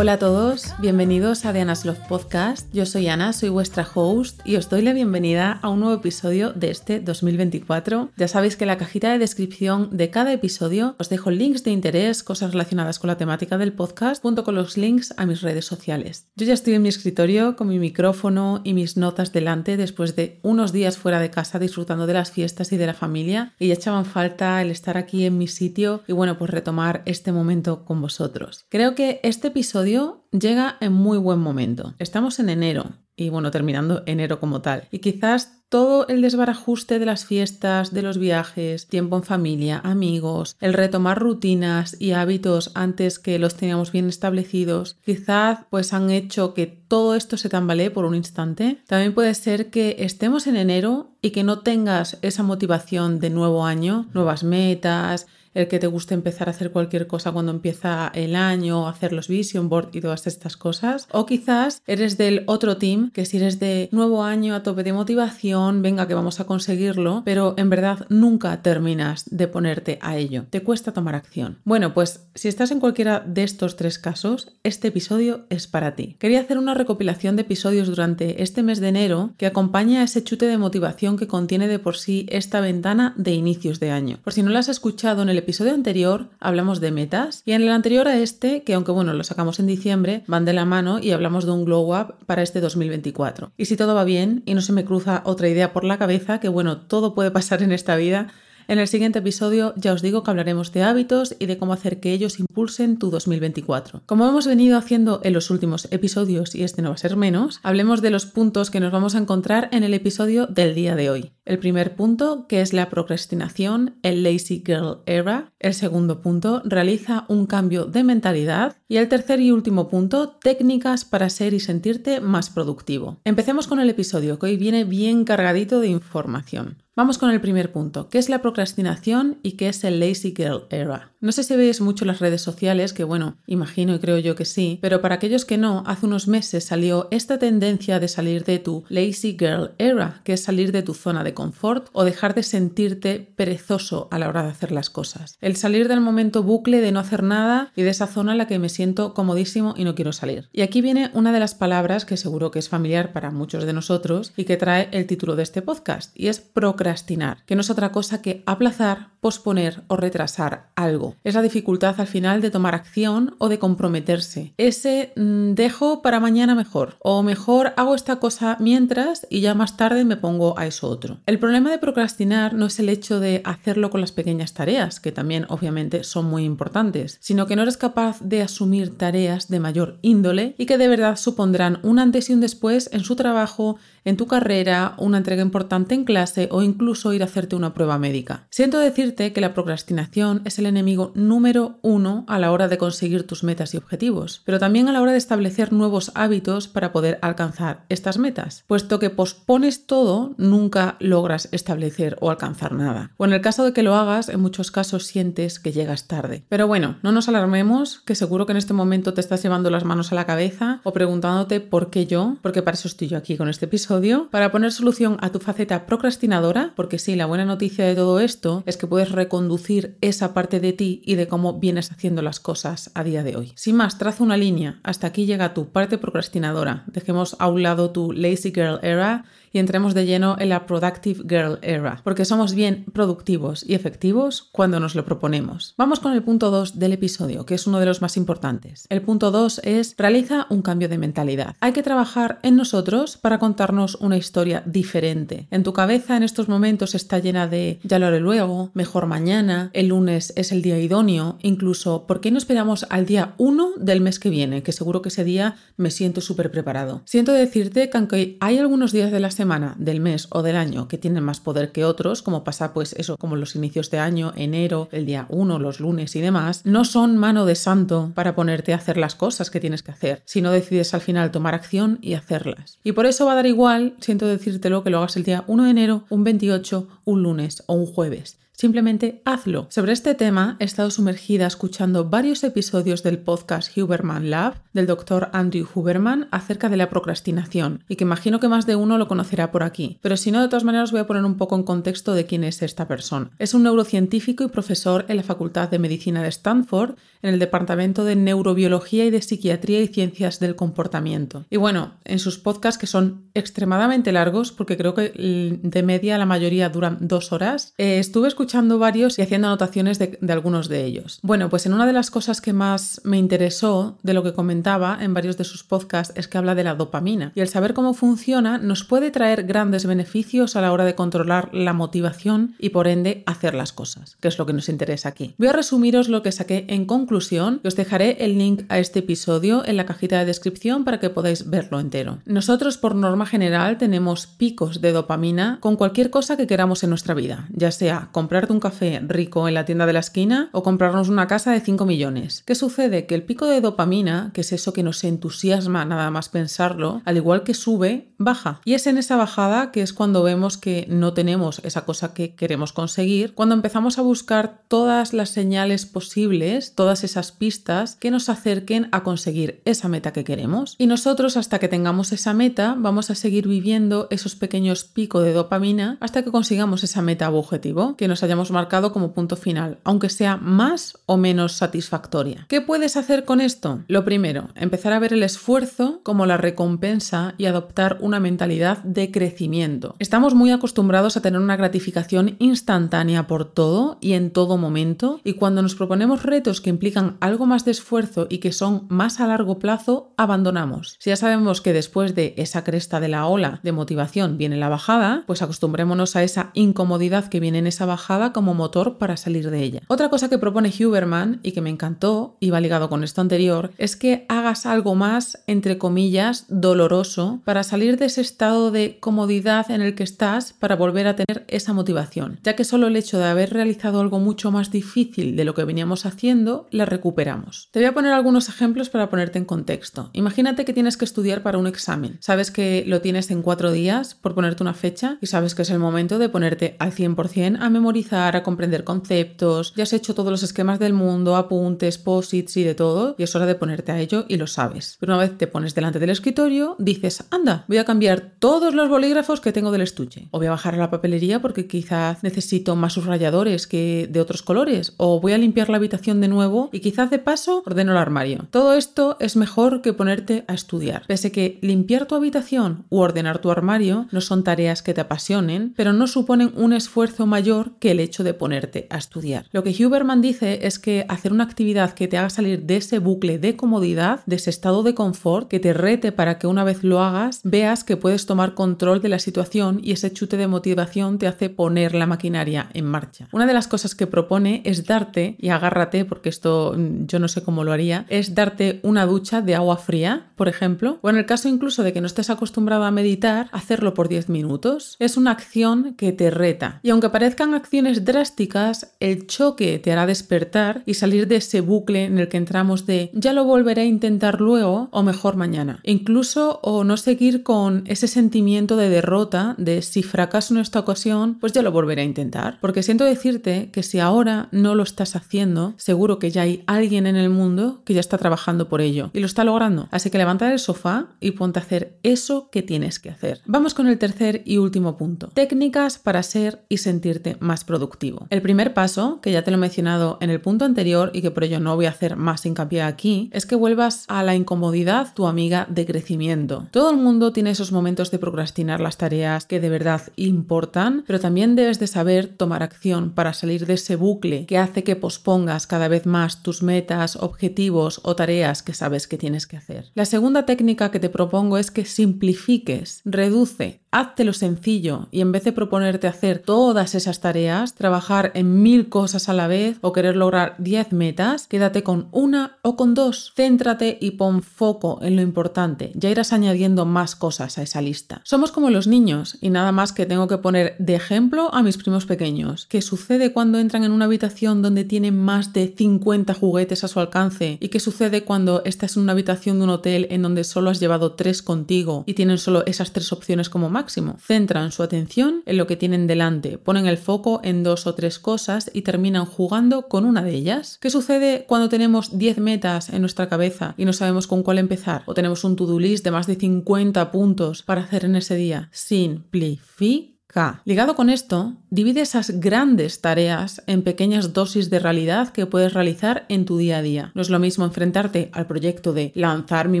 Hola a todos, bienvenidos a Diana's Love Podcast. Yo soy Ana, soy vuestra host y os doy la bienvenida a un nuevo episodio de este 2024. Ya sabéis que en la cajita de descripción de cada episodio os dejo links de interés, cosas relacionadas con la temática del podcast, junto con los links a mis redes sociales. Yo ya estoy en mi escritorio con mi micrófono y mis notas delante después de unos días fuera de casa disfrutando de las fiestas y de la familia y ya echaban falta el estar aquí en mi sitio y bueno, pues retomar este momento con vosotros. Creo que este episodio llega en muy buen momento. Estamos en enero y bueno, terminando enero como tal. Y quizás todo el desbarajuste de las fiestas, de los viajes, tiempo en familia, amigos, el retomar rutinas y hábitos antes que los teníamos bien establecidos, quizás pues han hecho que todo esto se tambalee por un instante. También puede ser que estemos en enero y que no tengas esa motivación de nuevo año, nuevas metas, el que te guste empezar a hacer cualquier cosa cuando empieza el año, hacer los vision board y todas estas cosas. O quizás eres del otro team, que si eres de nuevo año a tope de motivación, venga que vamos a conseguirlo, pero en verdad nunca terminas de ponerte a ello. Te cuesta tomar acción. Bueno, pues si estás en cualquiera de estos tres casos, este episodio es para ti. Quería hacer una recopilación de episodios durante este mes de enero que acompaña a ese chute de motivación que contiene de por sí esta ventana de inicios de año. Por si no lo has escuchado en el episodio anterior hablamos de metas y en el anterior a este, que aunque bueno, lo sacamos en diciembre, van de la mano y hablamos de un glow up para este 2024. Y si todo va bien y no se me cruza otra idea por la cabeza, que bueno, todo puede pasar en esta vida, en el siguiente episodio ya os digo que hablaremos de hábitos y de cómo hacer que ellos impulsen tu 2024. Como hemos venido haciendo en los últimos episodios y este no va a ser menos, hablemos de los puntos que nos vamos a encontrar en el episodio del día de hoy. El primer punto, que es la procrastinación, el lazy girl era. El segundo punto, realiza un cambio de mentalidad. Y el tercer y último punto, técnicas para ser y sentirte más productivo. Empecemos con el episodio, que hoy viene bien cargadito de información. Vamos con el primer punto, ¿qué es la procrastinación y qué es el lazy girl era? No sé si veis mucho las redes sociales, que bueno, imagino y creo yo que sí, pero para aquellos que no, hace unos meses salió esta tendencia de salir de tu lazy girl era, que es salir de tu zona de confort o dejar de sentirte perezoso a la hora de hacer las cosas. El salir del momento bucle de no hacer nada y de esa zona en la que me siento comodísimo y no quiero salir. Y aquí viene una de las palabras que seguro que es familiar para muchos de nosotros y que trae el título de este podcast, y es procrastinación procrastinar, que no es otra cosa que aplazar, posponer o retrasar algo. Es la dificultad al final de tomar acción o de comprometerse. Ese mm, dejo para mañana mejor o mejor hago esta cosa mientras y ya más tarde me pongo a eso otro. El problema de procrastinar no es el hecho de hacerlo con las pequeñas tareas, que también obviamente son muy importantes, sino que no eres capaz de asumir tareas de mayor índole y que de verdad supondrán un antes y un después en su trabajo, en tu carrera, una entrega importante en clase o incluso ir a hacerte una prueba médica. Siento que la procrastinación es el enemigo número uno a la hora de conseguir tus metas y objetivos, pero también a la hora de establecer nuevos hábitos para poder alcanzar estas metas. Puesto que pospones todo, nunca logras establecer o alcanzar nada. O en el caso de que lo hagas, en muchos casos sientes que llegas tarde. Pero bueno, no nos alarmemos, que seguro que en este momento te estás llevando las manos a la cabeza o preguntándote por qué yo, porque para eso estoy yo aquí con este episodio para poner solución a tu faceta procrastinadora, porque sí, la buena noticia de todo esto es que puedes reconducir esa parte de ti y de cómo vienes haciendo las cosas a día de hoy. Sin más, traza una línea. Hasta aquí llega tu parte procrastinadora. Dejemos a un lado tu lazy girl era y entremos de lleno en la Productive Girl Era, porque somos bien productivos y efectivos cuando nos lo proponemos. Vamos con el punto 2 del episodio, que es uno de los más importantes. El punto 2 es realiza un cambio de mentalidad. Hay que trabajar en nosotros para contarnos una historia diferente. En tu cabeza en estos momentos está llena de ya lo haré luego, mejor mañana, el lunes es el día idóneo, incluso ¿por qué no esperamos al día 1 del mes que viene? Que seguro que ese día me siento súper preparado. Siento decirte que aunque hay algunos días de la semana, del mes o del año que tienen más poder que otros, como pasa pues eso, como los inicios de año, enero, el día 1, los lunes y demás, no son mano de santo para ponerte a hacer las cosas que tienes que hacer, si no decides al final tomar acción y hacerlas. Y por eso va a dar igual, siento decírtelo, que lo hagas el día 1 de enero, un 28, un lunes o un jueves Simplemente hazlo. Sobre este tema he estado sumergida escuchando varios episodios del podcast Huberman Lab del doctor Andrew Huberman acerca de la procrastinación y que imagino que más de uno lo conocerá por aquí. Pero si no, de todas maneras voy a poner un poco en contexto de quién es esta persona. Es un neurocientífico y profesor en la Facultad de Medicina de Stanford en el Departamento de Neurobiología y de Psiquiatría y Ciencias del Comportamiento. Y bueno, en sus podcasts que son extremadamente largos, porque creo que de media la mayoría duran dos horas, eh, estuve escuchando varios y haciendo anotaciones de, algunos de ellos. Bueno, pues en una de las cosas que más me interesó de lo que comentaba en varios de sus podcasts es que habla de la dopamina. Y el saber cómo funciona nos puede traer grandes beneficios a la hora de controlar la motivación y por ende hacer las cosas, que es lo que nos interesa aquí. Voy a resumiros lo que saqué en conclusión y os dejaré el link a este episodio en la cajita de descripción para que podáis verlo entero. Nosotros por norma general tenemos picos de dopamina con cualquier cosa que queramos en nuestra vida, ya sea un café rico en la tienda de la esquina o comprarnos una casa de 5 millones. ¿Qué sucede? Que el pico de dopamina, que es eso que nos entusiasma nada más pensarlo, al igual que sube, baja. Y es en esa bajada que es cuando vemos que no tenemos esa cosa que queremos conseguir, cuando empezamos a buscar todas las señales posibles, todas esas pistas que nos acerquen a conseguir esa meta que queremos. Y nosotros hasta que tengamos esa meta vamos a seguir viviendo esos pequeños picos de dopamina hasta que consigamos esa meta o objetivo que nos hayamos marcado como punto final, aunque sea más o menos satisfactoria. ¿Qué puedes hacer con esto? Lo primero, empezar a ver el esfuerzo como la recompensa y adoptar una mentalidad de crecimiento. Estamos muy acostumbrados a tener una gratificación instantánea por todo y en todo momento y cuando nos proponemos retos que implican algo más de esfuerzo y que son más a largo plazo, abandonamos. Si ya sabemos que después de esa cresta de la ola de motivación viene la bajada, pues acostumbrémonos a esa incomodidad que viene en esa bajada como motor para salir de ella. Otra cosa que propone Huberman y que me encantó y va ligado con esto anterior es que hagas algo más, entre comillas, doloroso para salir de ese estado de comodidad en el que estás para volver a tener esa motivación, ya que solo el hecho de haber realizado algo mucho más difícil de lo que veníamos haciendo, la recuperamos. Te voy a poner algunos ejemplos para ponerte en contexto. Imagínate que tienes que estudiar para un examen. Sabes que lo tienes en cuatro días, por ponerte una fecha, y sabes que es el momento de ponerte al 100% a a comprender conceptos, ya has hecho todos los esquemas del mundo, apuntes, posits y de todo, y es hora de ponerte a ello y lo sabes. Pero una vez te pones delante del escritorio, dices, anda, voy a cambiar todos los bolígrafos que tengo del estuche, o voy a bajar a la papelería porque quizás necesito más subrayadores que de otros colores, o voy a limpiar la habitación de nuevo y quizás de paso ordeno el armario. Todo esto es mejor que ponerte a estudiar. Pese que limpiar tu habitación u ordenar tu armario no son tareas que te apasionen, pero no suponen un esfuerzo mayor que el hecho de ponerte a estudiar. Lo que Huberman dice es que hacer una actividad que te haga salir de ese bucle de comodidad, de ese estado de confort, que te rete para que una vez lo hagas, veas que puedes tomar control de la situación y ese chute de motivación te hace poner la maquinaria en marcha. Una de las cosas que propone es darte, y agárrate porque esto mm, yo no sé cómo lo haría, es darte una ducha de agua fría, por ejemplo, o en el caso incluso de que no estés acostumbrado a meditar, hacerlo por 10 minutos. Es una acción que te reta. Y aunque parezcan acciones drásticas, el choque te hará despertar y salir de ese bucle en el que entramos de ya lo volveré a intentar luego o mejor mañana. Incluso o no seguir con ese sentimiento de derrota de si fracaso en esta ocasión, pues ya lo volveré a intentar. Porque siento decirte que si ahora no lo estás haciendo, seguro que ya hay alguien en el mundo que ya está trabajando por ello y lo está logrando. Así que levanta del sofá y ponte a hacer eso que tienes que hacer. Vamos con el tercer y último punto. Técnicas para ser y sentirte más productivo. El primer paso, que ya te lo he mencionado en el punto anterior y que por ello no voy a hacer más hincapié aquí, es que vuelvas a la incomodidad tu amiga de crecimiento. Todo el mundo tiene esos momentos de procrastinar las tareas que de verdad importan, pero también debes de saber tomar acción para salir de ese bucle que hace que pospongas cada vez más tus metas, objetivos o tareas que sabes que tienes que hacer. La segunda técnica que te propongo es que simplifiques, reduce, lo sencillo y en vez de proponerte hacer todas esas tareas, trabajar en mil cosas a la vez o querer lograr 10 metas, quédate con una o con dos. Céntrate y pon foco en lo importante. Ya irás añadiendo más cosas a esa lista. Somos como los niños y nada más que tengo que poner de ejemplo a mis primos pequeños. ¿Qué sucede cuando entran en una habitación donde tienen más de 50 juguetes a su alcance? ¿Y qué sucede cuando estás en una habitación de un hotel en donde solo has llevado tres contigo y tienen solo esas tres opciones como más? Máximo. Centran su atención en lo que tienen delante, ponen el foco en dos o tres cosas y terminan jugando con una de ellas. ¿Qué sucede cuando tenemos 10 metas en nuestra cabeza y no sabemos con cuál empezar? O tenemos un to-do list de más de 50 puntos para hacer en ese día. Simplifica Ligado con esto, divide esas grandes tareas en pequeñas dosis de realidad que puedes realizar en tu día a día. No es lo mismo enfrentarte al proyecto de lanzar mi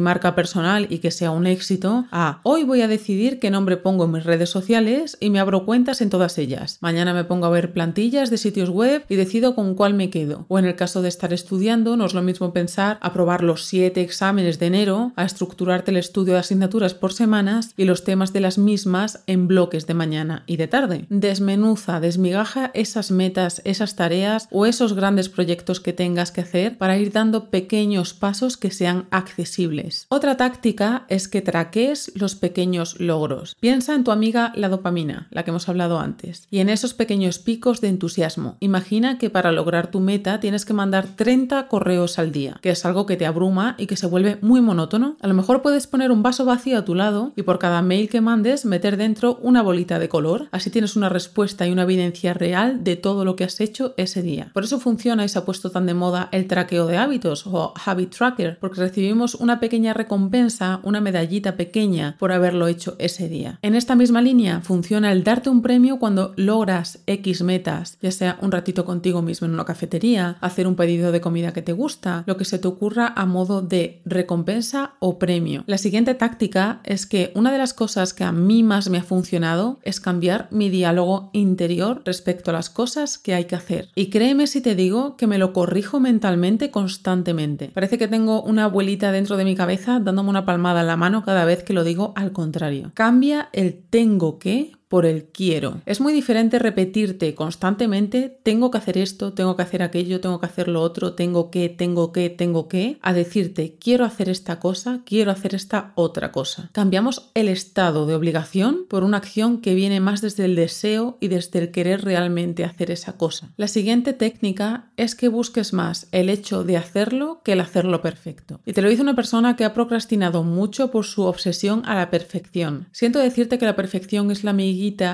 marca personal y que sea un éxito a hoy voy a decidir qué nombre pongo en mis redes sociales y me abro cuentas en todas ellas. Mañana me pongo a ver plantillas de sitios web y decido con cuál me quedo. O en el caso de estar estudiando, no es lo mismo pensar aprobar los siete exámenes de enero, a estructurarte el estudio de asignaturas por semanas y los temas de las mismas en bloques de mañana y de tarde. Desmenuza, desmigaja esas metas, esas tareas o esos grandes proyectos que tengas que hacer para ir dando pequeños pasos que sean accesibles. Otra táctica es que traques los pequeños logros. Piensa en tu amiga la dopamina, la que hemos hablado antes, y en esos pequeños picos de entusiasmo. Imagina que para lograr tu meta tienes que mandar 30 correos al día, que es algo que te abruma y que se vuelve muy monótono. A lo mejor puedes poner un vaso vacío a tu lado y por cada mail que mandes meter dentro una bolita de color así tienes una respuesta y una evidencia real de todo lo que has hecho ese día. Por eso funciona y se ha puesto tan de moda el traqueo de hábitos o habit tracker, porque recibimos una pequeña recompensa, una medallita pequeña por haberlo hecho ese día. En esta misma línea funciona el darte un premio cuando logras X metas, ya sea un ratito contigo mismo en una cafetería, hacer un pedido de comida que te gusta, lo que se te ocurra a modo de recompensa o premio. La siguiente táctica es que una de las cosas que a mí más me ha funcionado es cambiar mi diálogo interior respecto a las cosas que hay que hacer. Y créeme si te digo que me lo corrijo mentalmente constantemente. Parece que tengo una abuelita dentro de mi cabeza dándome una palmada en la mano cada vez que lo digo al contrario. Cambia el tengo que por el quiero. Es muy diferente repetirte constantemente, tengo que hacer esto, tengo que hacer aquello, tengo que hacer lo otro, tengo que, tengo que, tengo que, a decirte, quiero hacer esta cosa, quiero hacer esta otra cosa. Cambiamos el estado de obligación por una acción que viene más desde el deseo y desde el querer realmente hacer esa cosa. La siguiente técnica es que busques más el hecho de hacerlo que el hacerlo perfecto. Y te lo dice una persona que ha procrastinado mucho por su obsesión a la perfección. Siento decirte que la perfección es la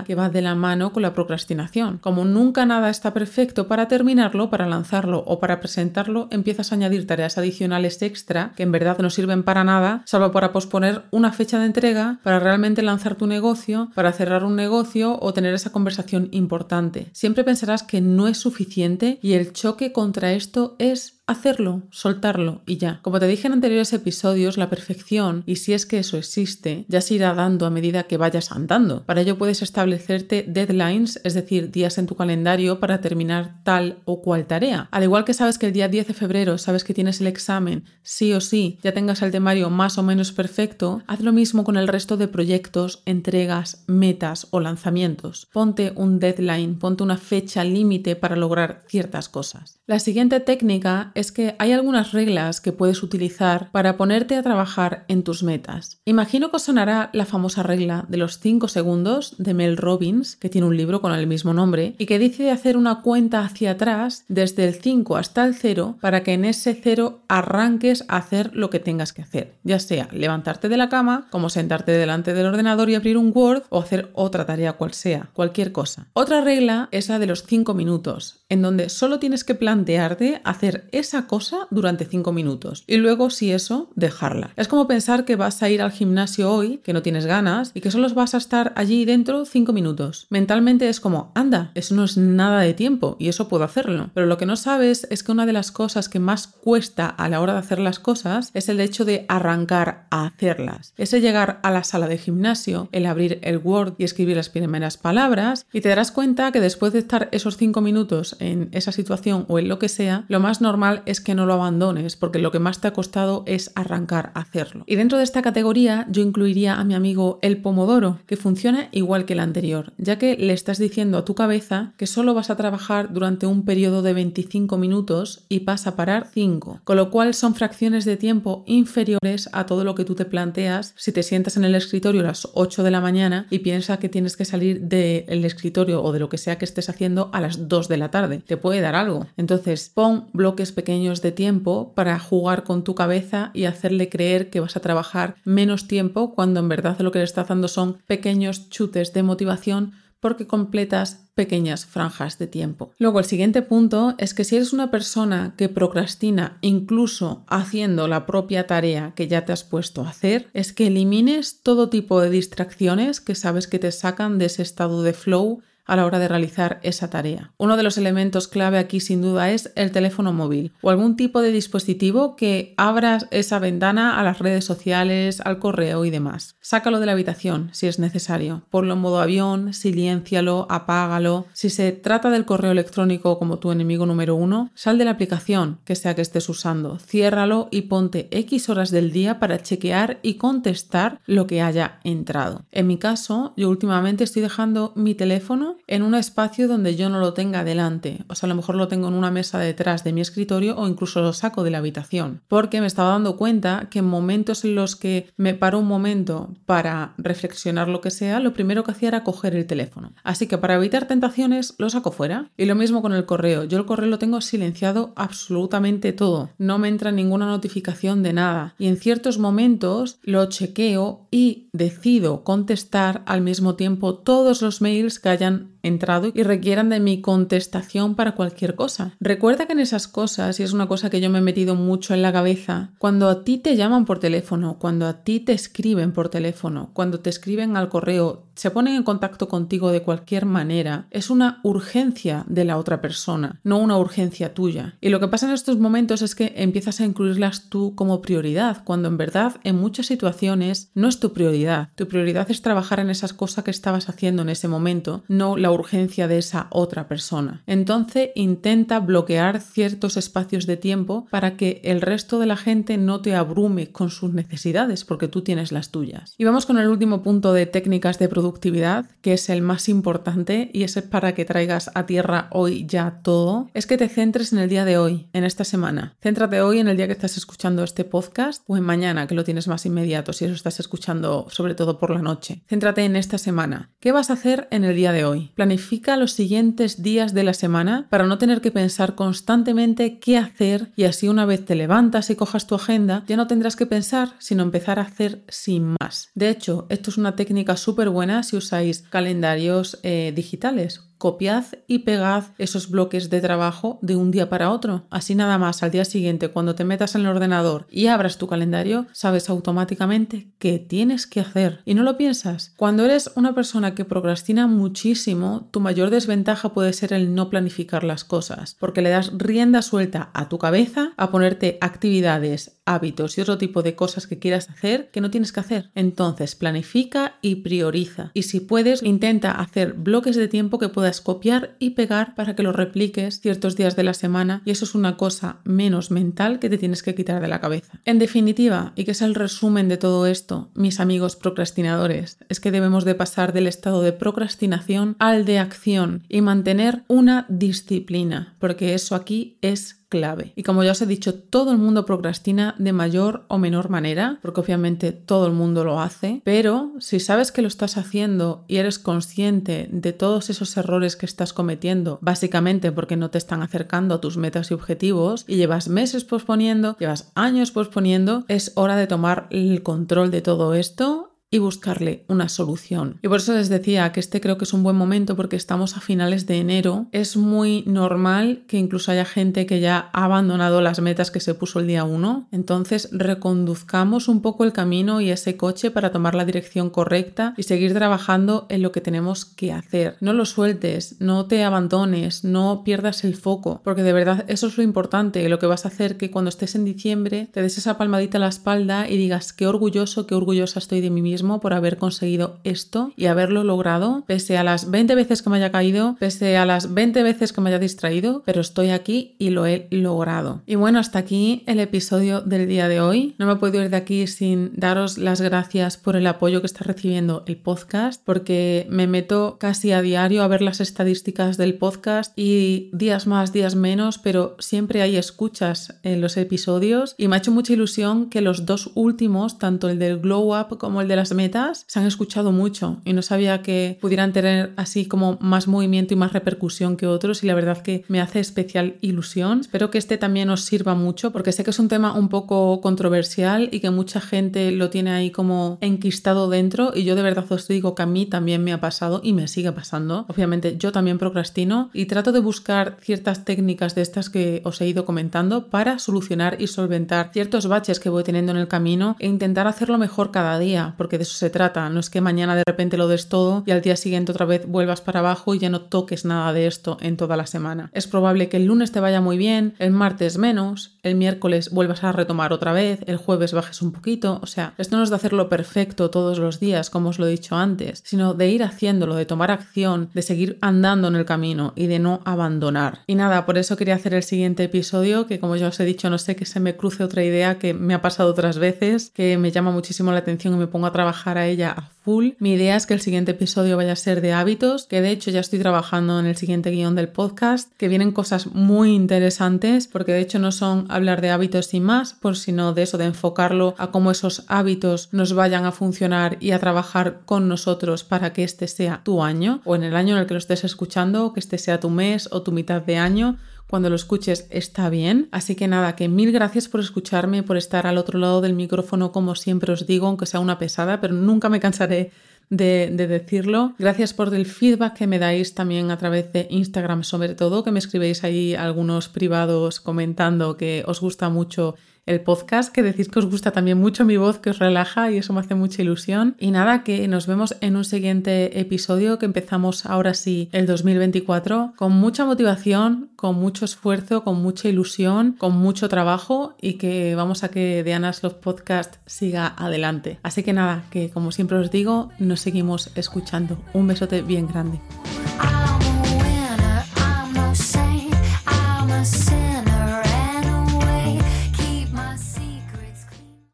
que va de la mano con la procrastinación. Como nunca nada está perfecto para terminarlo, para lanzarlo o para presentarlo, empiezas a añadir tareas adicionales extra que en verdad no sirven para nada, salvo para posponer una fecha de entrega, para realmente lanzar tu negocio, para cerrar un negocio o tener esa conversación importante. Siempre pensarás que no es suficiente y el choque contra esto es hacerlo, soltarlo y ya. Como te dije en anteriores episodios, la perfección, y si es que eso existe, ya se irá dando a medida que vayas andando. Para ello puedes establecerte deadlines, es decir, días en tu calendario para terminar tal o cual tarea. Al igual que sabes que el día 10 de febrero sabes que tienes el examen, sí o sí, ya tengas el temario más o menos perfecto, haz lo mismo con el resto de proyectos, entregas, metas o lanzamientos. Ponte un deadline, ponte una fecha límite para lograr ciertas cosas. La siguiente técnica es que hay algunas reglas que puedes utilizar para ponerte a trabajar en tus metas. Imagino que os sonará la famosa regla de los 5 segundos de Mel Robbins, que tiene un libro con el mismo nombre, y que dice de hacer una cuenta hacia atrás desde el 5 hasta el 0 para que en ese 0 arranques a hacer lo que tengas que hacer, ya sea levantarte de la cama, como sentarte delante del ordenador y abrir un Word o hacer otra tarea cual sea, cualquier cosa. Otra regla es la de los 5 minutos, en donde solo tienes que plantearte hacer esa cosa durante 5 minutos y luego si eso, dejarla. Es como pensar que vas a ir al gimnasio hoy, que no tienes ganas y que solo vas a estar allí dentro 5 minutos. Mentalmente es como, anda, eso no es nada de tiempo y eso puedo hacerlo. Pero lo que no sabes es que una de las cosas que más cuesta a la hora de hacer las cosas es el hecho de arrancar a hacerlas. Ese llegar a la sala de gimnasio, el abrir el Word y escribir las primeras palabras y te darás cuenta que después de estar esos 5 minutos en esa situación o en lo que sea, lo más normal es que no lo abandones, porque lo que más te ha costado es arrancar a hacerlo. Y dentro de esta categoría yo incluiría a mi amigo el pomodoro, que funciona igual que el anterior, ya que le estás diciendo a tu cabeza que solo vas a trabajar durante un periodo de 25 minutos y vas a parar 5, con lo cual son fracciones de tiempo inferiores a todo lo que tú te planteas si te sientas en el escritorio a las 8 de la mañana y piensas que tienes que salir del escritorio o de lo que sea que estés haciendo a las 2 de la tarde. Te puede dar algo. Entonces, pon bloques pequeños pequeños de tiempo para jugar con tu cabeza y hacerle creer que vas a trabajar menos tiempo cuando en verdad lo que le estás dando son pequeños chutes de motivación porque completas pequeñas franjas de tiempo. Luego, el siguiente punto es que si eres una persona que procrastina incluso haciendo la propia tarea que ya te has puesto a hacer, es que elimines todo tipo de distracciones que sabes que te sacan de ese estado de flow a la hora de realizar esa tarea. Uno de los elementos clave aquí sin duda es el teléfono móvil o algún tipo de dispositivo que abra esa ventana a las redes sociales, al correo y demás. Sácalo de la habitación si es necesario. Ponlo en modo avión, siléncialo, apágalo. Si se trata del correo electrónico como tu enemigo número uno, sal de la aplicación que sea que estés usando, ciérralo y ponte X horas del día para chequear y contestar lo que haya entrado. En mi caso, yo últimamente estoy dejando mi teléfono en un espacio donde yo no lo tenga delante. O sea, a lo mejor lo tengo en una mesa detrás de mi escritorio o incluso lo saco de la habitación. Porque me estaba dando cuenta que en momentos en los que me paro un momento para reflexionar lo que sea, lo primero que hacía era coger el teléfono. Así que para evitar tentaciones lo saco fuera. Y lo mismo con el correo. Yo el correo lo tengo silenciado absolutamente todo. No me entra ninguna notificación de nada. Y en ciertos momentos lo chequeo y decido contestar al mismo tiempo todos los mails que hayan um, entrado y requieran de mi contestación para cualquier cosa. Recuerda que en esas cosas, y es una cosa que yo me he metido mucho en la cabeza, cuando a ti te llaman por teléfono, cuando a ti te escriben por teléfono, cuando te escriben al correo, se ponen en contacto contigo de cualquier manera, es una urgencia de la otra persona, no una urgencia tuya. Y lo que pasa en estos momentos es que empiezas a incluirlas tú como prioridad, cuando en verdad en muchas situaciones no es tu prioridad. Tu prioridad es trabajar en esas cosas que estabas haciendo en ese momento, no la urgencia de esa otra persona. Entonces intenta bloquear ciertos espacios de tiempo para que el resto de la gente no te abrume con sus necesidades, porque tú tienes las tuyas. Y vamos con el último punto de técnicas de productividad, que es el más importante y ese es para que traigas a tierra hoy ya todo, es que te centres en el día de hoy, en esta semana. Céntrate hoy en el día que estás escuchando este podcast o en mañana, que lo tienes más inmediato, si eso estás escuchando sobre todo por la noche. Céntrate en esta semana. ¿Qué vas a hacer en el día de hoy? Planifica los siguientes días de la semana para no tener que pensar constantemente qué hacer y así una vez te levantas y cojas tu agenda, ya no tendrás que pensar, sino empezar a hacer sin más. De hecho, esto es una técnica súper buena si usáis calendarios eh, digitales copiad y pegad esos bloques de trabajo de un día para otro. Así nada más, al día siguiente, cuando te metas en el ordenador y abras tu calendario, sabes automáticamente qué tienes que hacer. Y no lo piensas. Cuando eres una persona que procrastina muchísimo, tu mayor desventaja puede ser el no planificar las cosas, porque le das rienda suelta a tu cabeza a ponerte actividades, hábitos y otro tipo de cosas que quieras hacer que no tienes que hacer. Entonces, planifica y prioriza. Y si puedes, intenta hacer bloques de tiempo que puedas copiar y pegar para que lo repliques ciertos días de la semana y eso es una cosa menos mental que te tienes que quitar de la cabeza. En definitiva, y que es el resumen de todo esto, mis amigos procrastinadores, es que debemos de pasar del estado de procrastinación al de acción y mantener una disciplina, porque eso aquí es clave. Y como ya os he dicho, todo el mundo procrastina de mayor o menor manera, porque obviamente todo el mundo lo hace, pero si sabes que lo estás haciendo y eres consciente de todos esos errores que estás cometiendo, básicamente porque no te están acercando a tus metas y objetivos y llevas meses posponiendo, llevas años posponiendo, es hora de tomar el control de todo esto y buscarle una solución. Y por eso les decía que este creo que es un buen momento porque estamos a finales de enero. Es muy normal que incluso haya gente que ya ha abandonado las metas que se puso el día 1. Entonces reconduzcamos un poco el camino y ese coche para tomar la dirección correcta y seguir trabajando en lo que tenemos que hacer. No lo sueltes, no te abandones, no pierdas el foco, porque de verdad eso es lo importante, lo que vas a hacer que cuando estés en diciembre te des esa palmadita a la espalda y digas qué orgulloso, qué orgullosa estoy de mí por haber conseguido esto y haberlo logrado, pese a las 20 veces que me haya caído, pese a las 20 veces que me haya distraído, pero estoy aquí y lo he logrado. Y bueno, hasta aquí el episodio del día de hoy. No me puedo ir de aquí sin daros las gracias por el apoyo que está recibiendo el podcast, porque me meto casi a diario a ver las estadísticas del podcast y días más, días menos, pero siempre hay escuchas en los episodios y me ha hecho mucha ilusión que los dos últimos, tanto el del Glow Up como el de la metas se han escuchado mucho y no sabía que pudieran tener así como más movimiento y más repercusión que otros y la verdad que me hace especial ilusión. Espero que este también os sirva mucho porque sé que es un tema un poco controversial y que mucha gente lo tiene ahí como enquistado dentro y yo de verdad os digo que a mí también me ha pasado y me sigue pasando. Obviamente yo también procrastino y trato de buscar ciertas técnicas de estas que os he ido comentando para solucionar y solventar ciertos baches que voy teniendo en el camino e intentar hacerlo mejor cada día, porque de eso se trata. No es que mañana de repente lo des todo y al día siguiente otra vez vuelvas para abajo y ya no toques nada de esto en toda la semana. Es probable que el lunes te vaya muy bien, el martes menos, el miércoles vuelvas a retomar otra vez, el jueves bajes un poquito. O sea, esto no es de hacerlo perfecto todos los días, como os lo he dicho antes, sino de ir haciéndolo, de tomar acción, de seguir andando en el camino y de no abandonar. Y nada, por eso quería hacer el siguiente episodio, que como ya os he dicho, no sé que se me cruce otra idea que me ha pasado otras veces, que me llama muchísimo la atención y me pongo a trabajar a ella a full. Mi idea es que el siguiente episodio vaya a ser de hábitos, que de hecho ya estoy trabajando en el siguiente guion del podcast, que vienen cosas muy interesantes, porque de hecho no son hablar de hábitos sin más, por sino de eso, de enfocarlo a cómo esos hábitos nos vayan a funcionar y a trabajar con nosotros para que este sea tu año, o en el año en el que lo estés escuchando, que este sea tu mes o tu mitad de año cuando lo escuches está bien. Así que nada, que mil gracias por escucharme, por estar al otro lado del micrófono, como siempre os digo, aunque sea una pesada, pero nunca me cansaré de, de, decirlo. Gracias por el feedback que me dais también a través de Instagram, sobre todo, que me escribéis ahí algunos privados comentando que os gusta mucho el podcast, que decís que os gusta también mucho mi voz, que os relaja y eso me hace mucha ilusión. Y nada, que nos vemos en un siguiente episodio que empezamos ahora sí el 2024 con mucha motivación, con mucho esfuerzo, con mucha ilusión, con mucho trabajo y que vamos a que de Anas los Podcast siga adelante. Así que nada, que como siempre os digo, nos seguimos escuchando. Un besote bien grande.